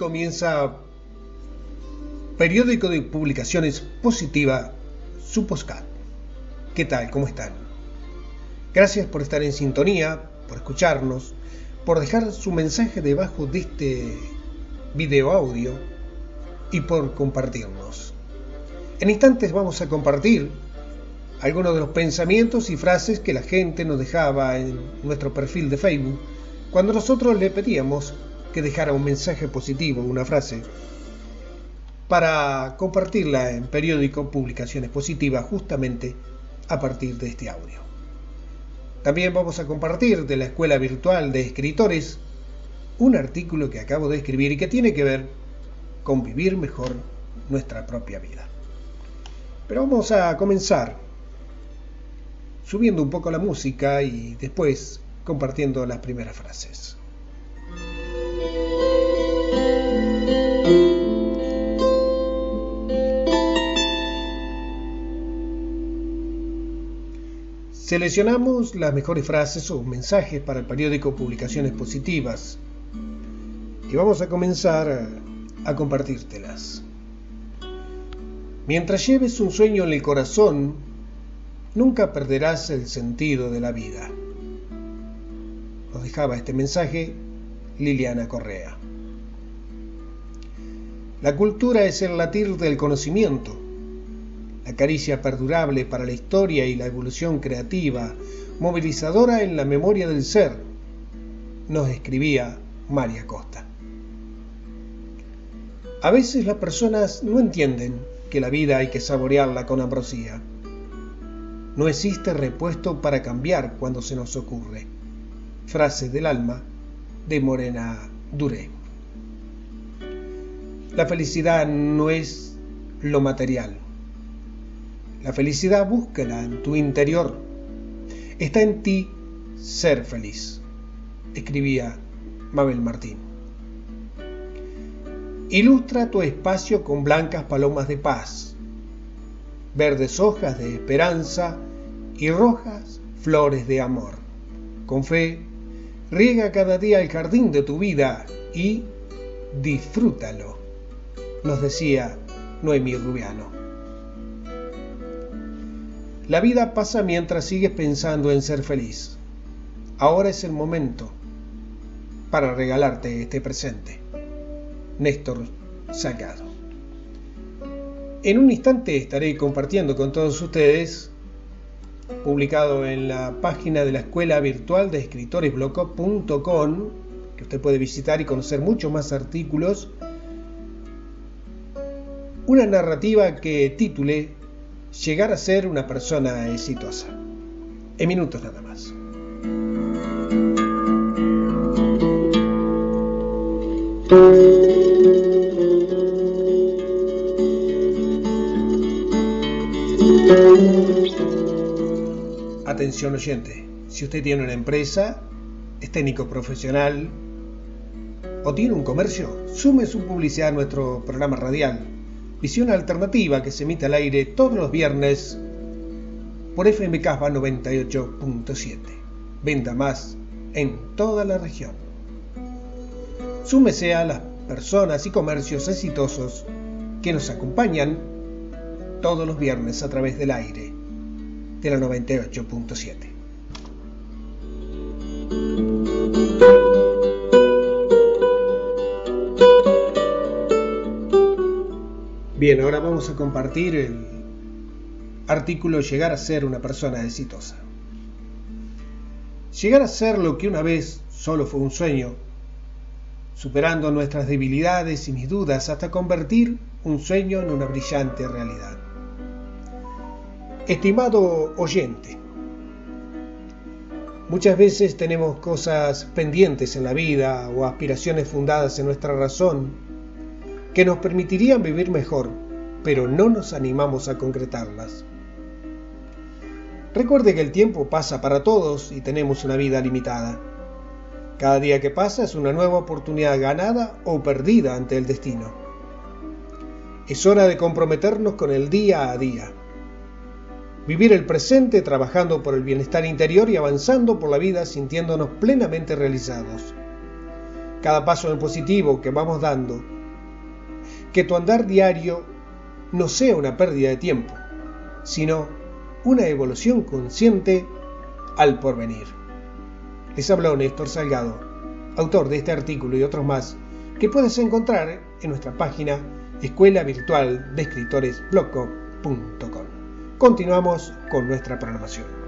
comienza Periódico de Publicaciones Positiva, su postcat. ¿Qué tal? ¿Cómo están? Gracias por estar en sintonía, por escucharnos, por dejar su mensaje debajo de este video audio y por compartirnos. En instantes vamos a compartir algunos de los pensamientos y frases que la gente nos dejaba en nuestro perfil de Facebook cuando nosotros le pedíamos que dejara un mensaje positivo, una frase, para compartirla en periódico Publicaciones Positivas justamente a partir de este audio. También vamos a compartir de la Escuela Virtual de Escritores un artículo que acabo de escribir y que tiene que ver con vivir mejor nuestra propia vida. Pero vamos a comenzar subiendo un poco la música y después compartiendo las primeras frases. Seleccionamos las mejores frases o mensajes para el periódico Publicaciones Positivas y vamos a comenzar a compartírtelas. Mientras lleves un sueño en el corazón, nunca perderás el sentido de la vida. Nos dejaba este mensaje Liliana Correa. La cultura es el latir del conocimiento la caricia perdurable para la historia y la evolución creativa, movilizadora en la memoria del ser, nos escribía María Costa. A veces las personas no entienden que la vida hay que saborearla con ambrosía. No existe repuesto para cambiar cuando se nos ocurre. Frase del alma de Morena Duré. La felicidad no es lo material, la felicidad búscala en tu interior. Está en ti ser feliz, escribía Mabel Martín. Ilustra tu espacio con blancas palomas de paz, verdes hojas de esperanza y rojas flores de amor. Con fe, riega cada día el jardín de tu vida y disfrútalo, nos decía Noemí Rubiano. La vida pasa mientras sigues pensando en ser feliz. Ahora es el momento para regalarte este presente. Néstor Salgado. En un instante estaré compartiendo con todos ustedes, publicado en la página de la Escuela Virtual de Escritores que usted puede visitar y conocer muchos más artículos, una narrativa que titulé llegar a ser una persona exitosa. En minutos nada más. Atención oyente, si usted tiene una empresa, es técnico profesional o tiene un comercio, sume su publicidad a nuestro programa radial visión alternativa que se emite al aire todos los viernes por FM 98.7. Venda más en toda la región. Súmese a las personas y comercios exitosos que nos acompañan todos los viernes a través del aire de la 98.7. Bien, ahora vamos a compartir el artículo Llegar a ser una persona exitosa. Llegar a ser lo que una vez solo fue un sueño, superando nuestras debilidades y mis dudas hasta convertir un sueño en una brillante realidad. Estimado oyente, muchas veces tenemos cosas pendientes en la vida o aspiraciones fundadas en nuestra razón que nos permitirían vivir mejor, pero no nos animamos a concretarlas. Recuerde que el tiempo pasa para todos y tenemos una vida limitada. Cada día que pasa es una nueva oportunidad ganada o perdida ante el destino. Es hora de comprometernos con el día a día. Vivir el presente trabajando por el bienestar interior y avanzando por la vida sintiéndonos plenamente realizados. cada paso en positivo que vamos dando, que tu andar diario no sea una pérdida de tiempo, sino una evolución consciente al porvenir. Les habló Néstor Salgado, autor de este artículo y otros más que puedes encontrar en nuestra página escuela virtual de escritores Continuamos con nuestra programación.